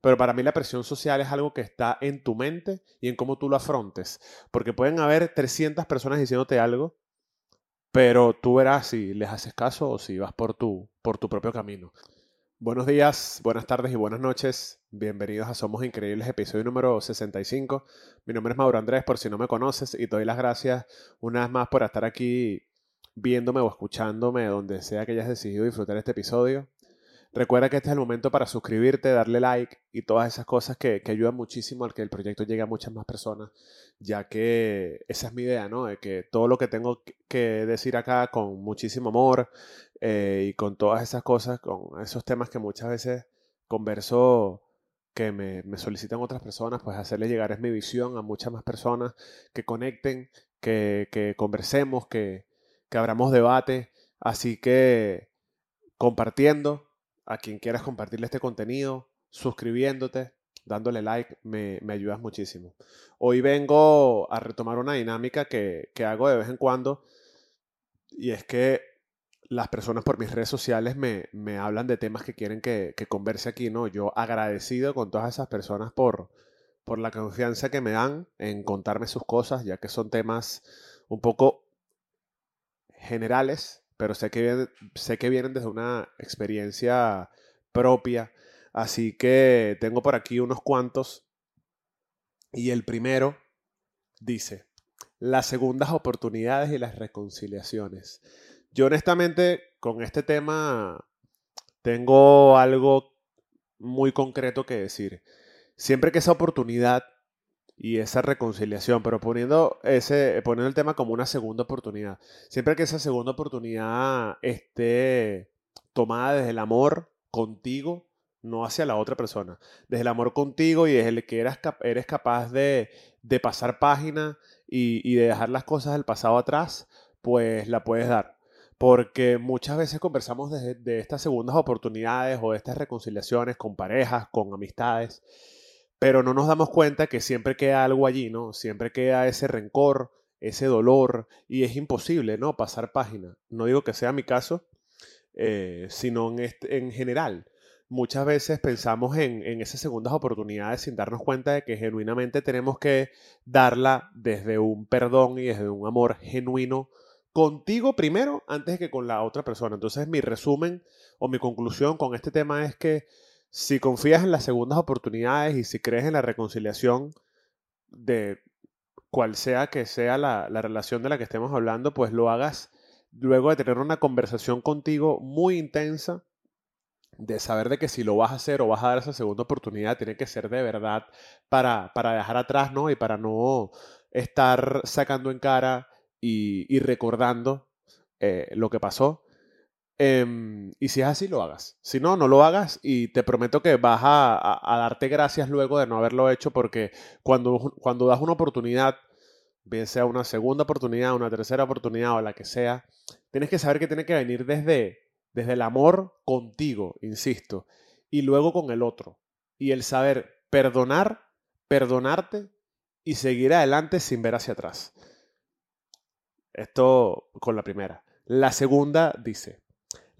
Pero para mí la presión social es algo que está en tu mente y en cómo tú lo afrontes. Porque pueden haber 300 personas diciéndote algo, pero tú verás si les haces caso o si vas por tu, por tu propio camino. Buenos días, buenas tardes y buenas noches. Bienvenidos a Somos Increíbles, episodio número 65. Mi nombre es Mauro Andrés, por si no me conoces, y te doy las gracias una vez más por estar aquí viéndome o escuchándome donde sea que hayas decidido disfrutar este episodio. Recuerda que este es el momento para suscribirte, darle like y todas esas cosas que, ayudan muchísimo al que el proyecto llegue a muchas más personas, ya que esa es mi idea, ¿no? De que todo lo que tengo que decir acá con muchísimo amor eh, y con todas esas cosas, con esos temas que muchas veces converso que me, solicitan otras personas, pues hacerle llegar es mi visión a muchas más personas, que conecten, que, que conversemos, que, que abramos debate. Así que compartiendo, a quien quieras compartirle este contenido, suscribiéndote, dándole like, me, ayudas muchísimo. Hoy vengo a retomar una dinámica que, hago de vez en cuando y es que las personas por mis redes sociales me, hablan de temas que quieren que, converse aquí, ¿no? Yo agradecido con todas esas personas por, por la confianza que me dan en contarme sus cosas, ya que son temas un poco generales, pero sé que, sé que vienen desde una experiencia propia. Así que tengo por aquí unos cuantos. Y el primero dice, las segundas oportunidades y las reconciliaciones. Yo honestamente con este tema tengo algo muy concreto que decir. Siempre que esa oportunidad y esa reconciliación, pero poniendo, ese, poniendo el tema como una segunda oportunidad. Siempre que esa segunda oportunidad esté tomada desde el amor contigo, no hacia la otra persona, desde el amor contigo y desde el que eres, eres capaz de, de pasar página y, y de dejar las cosas del pasado atrás, pues la puedes dar porque muchas veces conversamos de, de, estas segundas oportunidades o de estas reconciliaciones con parejas, con amistades, pero no nos damos cuenta que siempre queda algo allí, ¿no? Siempre queda ese rencor, ese dolor, y es imposible, ¿no? Pasar página. No digo que sea mi caso, eh, sino en, este, en general. Muchas veces pensamos en, en esas segundas oportunidades sin darnos cuenta de que genuinamente tenemos que darla desde un perdón y desde un amor genuino contigo primero antes que con la otra persona. Entonces mi resumen o mi conclusión con este tema es que si confías en las segundas oportunidades y si crees en la reconciliación de cual sea que sea la, relación de la que estemos hablando, pues lo hagas luego de tener una conversación contigo muy intensa, de saber de que si lo vas a hacer o vas a dar esa segunda oportunidad, tiene que ser de verdad para, para dejar atrás, ¿no? Y para no estar sacando en cara y, recordando eh, lo que pasó. Em, y si es así, lo hagas. Si no, no lo hagas y te prometo que vas a, darte gracias luego de no haberlo hecho porque cuando, cuando das una oportunidad, bien sea una segunda oportunidad, una tercera oportunidad o la que sea, tienes que saber que tiene que venir desde, desde el amor contigo, insisto, y luego con el otro. Y el saber perdonar, perdonarte y seguir adelante sin ver hacia atrás. Esto con la primera. La segunda dice,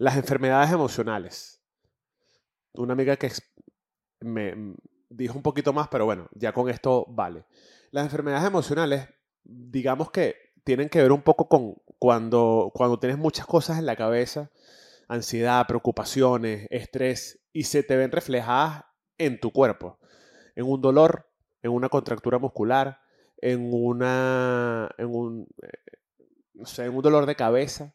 las enfermedades emocionales. Una amiga que me dijo un poquito más, pero bueno, ya con esto vale. Las enfermedades emocionales, digamos que tienen que ver un poco con cuando, cuando tienes muchas cosas en la cabeza, ansiedad, preocupaciones, estrés, y se te ven reflejadas en tu cuerpo, en un dolor, en una contractura muscular, en una, en un, eh, no sé, en un dolor de cabeza,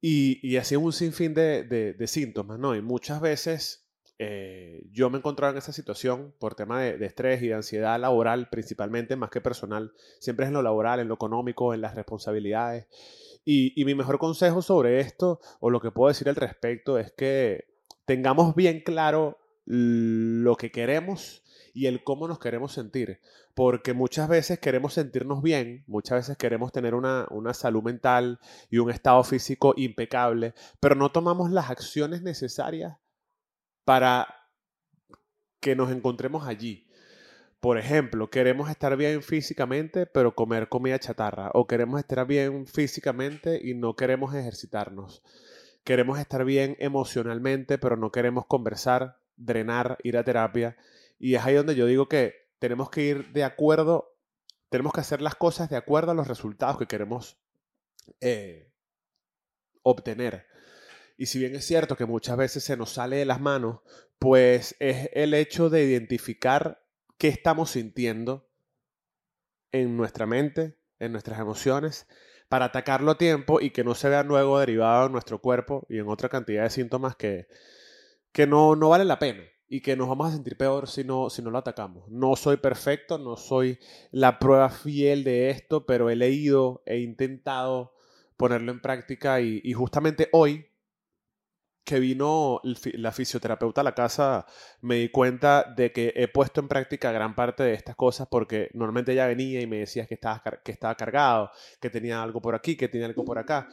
y, y así un sinfín de, de, síntomas, ¿no? Y muchas veces eh, yo me encontraba en esa situación por tema de, estrés y de ansiedad laboral, principalmente, más que personal. Siempre es en lo laboral, en lo económico, en las responsabilidades. Y, y mi mejor consejo sobre esto, o lo que puedo decir al respecto, es que tengamos bien claro lo que queremos y el cómo nos queremos sentir. Porque muchas veces queremos sentirnos bien, muchas veces queremos tener una, salud mental y un estado físico impecable, pero no tomamos las acciones necesarias para que nos encontremos allí. Por ejemplo, queremos estar bien físicamente, pero comer comida chatarra. O queremos estar bien físicamente y no queremos ejercitarnos. Queremos estar bien emocionalmente, pero no queremos conversar, drenar, ir a terapia Y es ahí donde yo digo que tenemos que ir de acuerdo, tenemos que hacer las cosas de acuerdo a los resultados que queremos eh, obtener. Y si bien es cierto que muchas veces se nos sale de las manos, pues es el hecho de identificar qué estamos sintiendo en nuestra mente, en nuestras emociones, para atacarlo a tiempo y que no se vea luego derivado en nuestro cuerpo y en otra cantidad de síntomas que, que no, no vale la pena y que nos vamos a sentir peor si no, si no lo atacamos. No soy perfecto, no soy la prueba fiel de esto, pero he leído, he intentado ponerlo en práctica y, justamente hoy que vino la fisioterapeuta a la casa, me di cuenta de que he puesto en práctica gran parte de estas cosas porque normalmente ella venía y me decía que estaba, que estaba cargado, que tenía algo por aquí, que tenía algo por acá.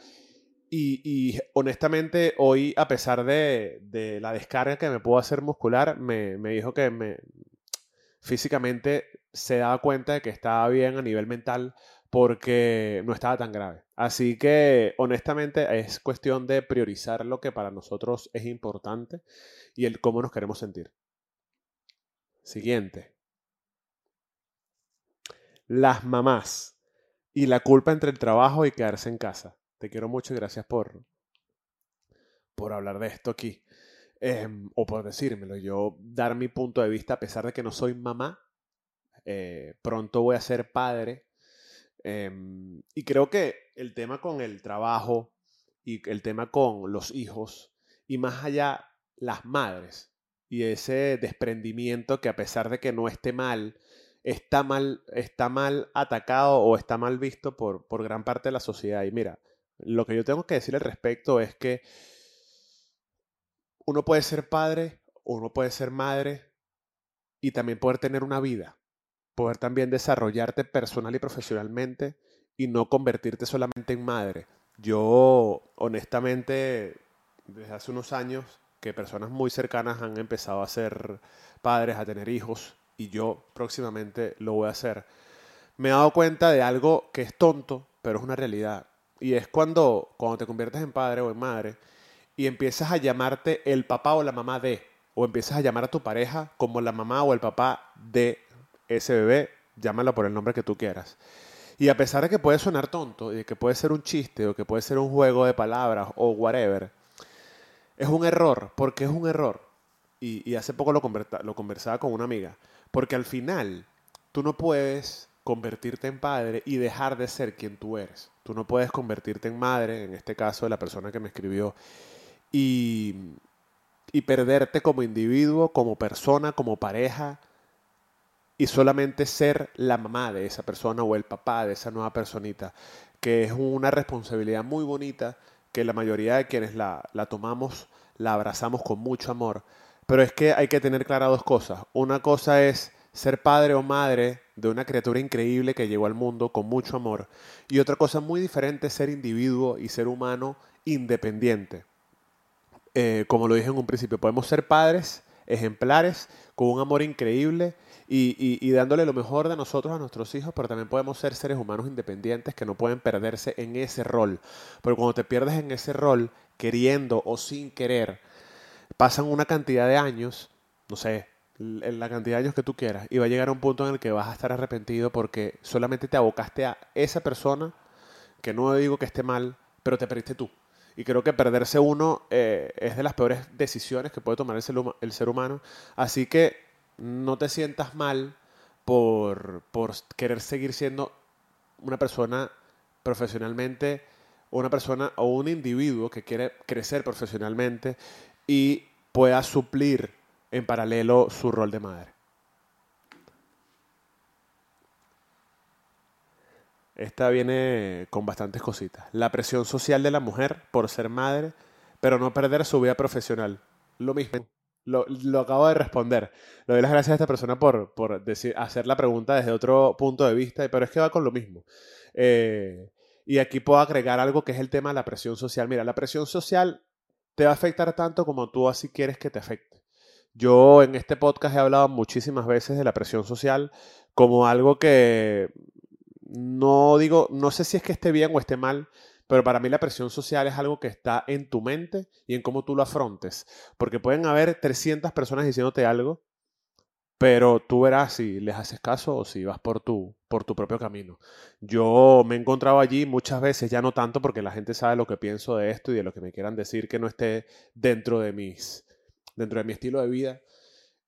Y, honestamente, hoy, a pesar de, la descarga que me puedo hacer muscular, me, dijo que me, físicamente se daba cuenta de que estaba bien a nivel mental porque no estaba tan grave. Así que, honestamente, es cuestión de priorizar lo que para nosotros es importante y el cómo nos queremos sentir. Siguiente. Las mamás y la culpa entre el trabajo y quedarse en casa. Te quiero mucho y gracias por, por hablar de esto aquí. Em, o por decírmelo. Yo dar mi punto de vista, a pesar de que no soy mamá, eh, pronto voy a ser padre. Em, y creo que el tema con el trabajo y el tema con los hijos, y más allá las madres, y ese desprendimiento que a pesar de que no esté mal, está mal, está mal atacado o está mal visto por, por gran parte de la sociedad. Y mira, lo que yo tengo que decir al respecto es que uno puede ser padre, uno puede ser madre y también poder tener una vida, poder también desarrollarte personal y profesionalmente y no convertirte solamente en madre. Yo, honestamente, desde hace unos años que personas muy cercanas han empezado a ser padres, a tener hijos, y yo próximamente lo voy a hacer, me he dado cuenta de algo que es tonto, pero es una realidad. Y es cuando, cuando te conviertes en padre o en madre y empiezas a llamarte el papá o la mamá de, o empiezas a llamar a tu pareja como la mamá o el papá de ese bebé, llámalo por el nombre que tú quieras. Y a pesar de que puede sonar tonto, y de que puede ser un chiste, o que puede ser un juego de palabras, o whatever, es un error, porque es un error. Y, hace poco lo, lo conversaba con una amiga, porque al final tú no puedes convertirte en padre y dejar de ser quien tú eres. Tú no puedes convertirte en madre, en este caso de la persona que me escribió, y, y perderte como individuo, como persona, como pareja, y solamente ser la mamá de esa persona o el papá de esa nueva personita, que es una responsabilidad muy bonita que la mayoría de quienes la, la tomamos la abrazamos con mucho amor. Pero es que hay que tener claras dos cosas. Una cosa es ser padre o madre de una criatura increíble que llegó al mundo con mucho amor. Y otra cosa muy diferente es ser individuo y ser humano independiente. Eh, como lo dije en un principio, podemos ser padres ejemplares con un amor increíble y, y, dándole lo mejor de nosotros a nuestros hijos, pero también podemos ser seres humanos independientes que no pueden perderse en ese rol. Porque cuando te pierdes en ese rol, queriendo o sin querer, pasan una cantidad de años, no sé, la cantidad de años que tú quieras y va a llegar a un punto en el que vas a estar arrepentido porque solamente te abocaste a esa persona, que no digo que esté mal, pero te perdiste tú. Y creo que perderse uno eh, es de las peores decisiones que puede tomar el ser, el ser, humano. Así que no te sientas mal por, por querer seguir siendo una persona profesionalmente, una persona o un individuo que quiere crecer profesionalmente y pueda suplir en paralelo su rol de madre. Esta viene con bastantes cositas. La presión social de la mujer por ser madre, pero no perder su vida profesional. Lo mismo. Lo, acabo de responder. Le doy las gracias a esta persona por, por decir, hacer la pregunta desde otro punto de vista, pero es que va con lo mismo. Eh, y aquí puedo agregar algo que es el tema de la presión social. Mira, la presión social te va a afectar tanto como tú así quieres que te afecte. Yo en este podcast he hablado muchísimas veces de la presión social como algo que no digo, no sé si es que esté bien o esté mal, pero para mí la presión social es algo que está en tu mente y en cómo tú lo afrontes. Porque pueden haber 300 personas diciéndote algo pero tú verás si les haces caso o si vas por tu, por tu propio camino. Yo me he encontrado allí muchas veces, ya no tanto porque la gente sabe lo que pienso de esto y de lo que me quieran decir que no esté dentro de, mis, dentro de mi estilo de vida.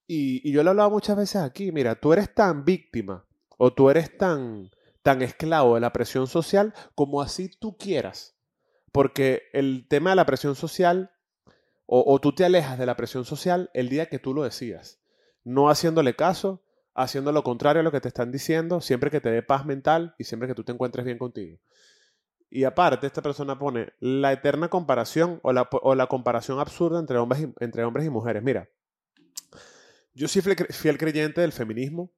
Y, yo lo he hablado muchas veces aquí, mira, tú eres tan víctima o tú eres tan, tan esclavo de la presión social como así tú quieras. Porque el tema de la presión social, o, tú te alejas de la presión social el día que tú lo decidas no haciéndole caso, haciendo lo contrario a lo que te están diciendo, siempre que te dé paz mental y siempre que tú te encuentres bien contigo. Y aparte, esta persona pone la eterna comparación o la, o la comparación absurda entre hombres, y, entre hombres y mujeres. Mira, yo soy fiel creyente del feminismo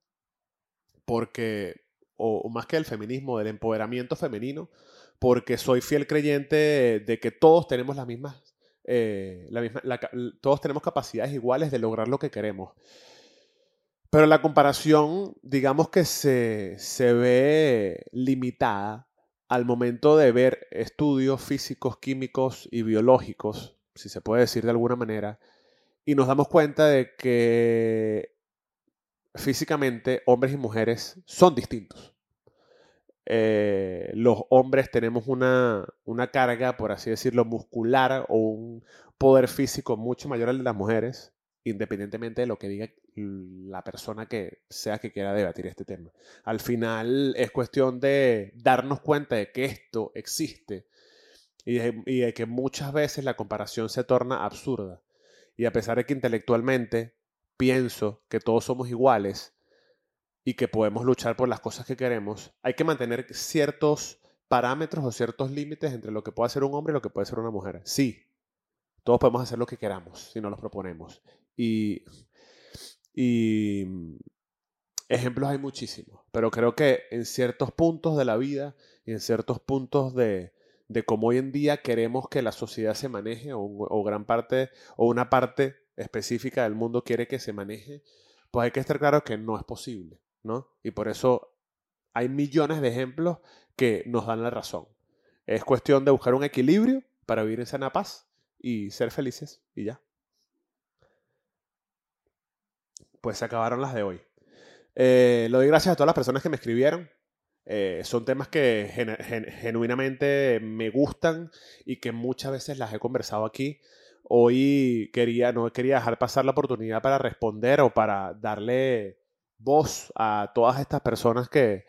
porque, o, más que del feminismo, del empoderamiento femenino, porque soy fiel creyente de que todos tenemos las mismas, eh, la misma todos tenemos capacidades iguales de lograr lo que queremos. Pero la comparación, digamos que se, se ve limitada al momento de ver estudios físicos, químicos y biológicos, si se puede decir de alguna manera, y nos damos cuenta de que físicamente hombres y mujeres son distintos. Eh, los hombres tenemos una, una, carga, por así decirlo, muscular o un poder físico mucho mayor al de las mujeres, independientemente de lo que diga la persona que sea que quiera debatir este tema. Al final es cuestión de darnos cuenta de que esto existe y de, que muchas veces la comparación se torna absurda. Y a pesar de que intelectualmente pienso que todos somos iguales y que podemos luchar por las cosas que queremos, hay que mantener ciertos parámetros o ciertos límites entre lo que puede hacer un hombre y lo que puede ser una mujer. Sí, todos podemos hacer lo que queramos si nos los proponemos. Y y mm, ejemplos hay muchísimos, pero creo que en ciertos puntos de la vida y en ciertos puntos de, de cómo hoy en día queremos que la sociedad se maneje o, gran parte o una parte específica del mundo quiere que se maneje, pues hay que estar claro que no es posible, ¿no? Y por eso hay millones de ejemplos que nos dan la razón. Es cuestión de buscar un equilibrio para vivir en sana paz y ser felices y ya. Pues se acabaron las de hoy. Eh, lo doy gracias a todas las personas que me escribieron. Eh, son temas que genuinamente me gustan y que muchas veces las he conversado aquí. Hoy quería, no quería dejar pasar la oportunidad para responder o para darle voz a todas estas personas que,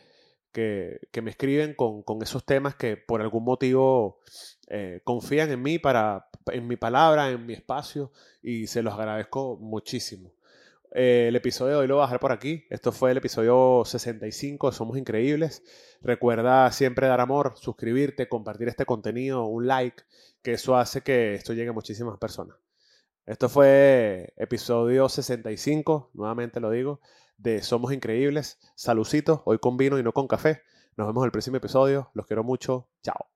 que, me escriben con, con, esos temas que por algún motivo eh, confían en mí, para, en mi palabra, en mi espacio y se los agradezco muchísimo. Eh, el episodio de hoy lo voy a dejar por aquí. Esto fue el episodio 65 Somos Increíbles. Recuerda siempre dar amor, suscribirte, compartir este contenido, un like, que eso hace que esto llegue a muchísimas personas. Esto fue episodio 65, nuevamente lo digo, de Somos Increíbles. Salucitos, hoy con vino y no con café. Nos vemos en el próximo episodio. Los quiero mucho. Chao.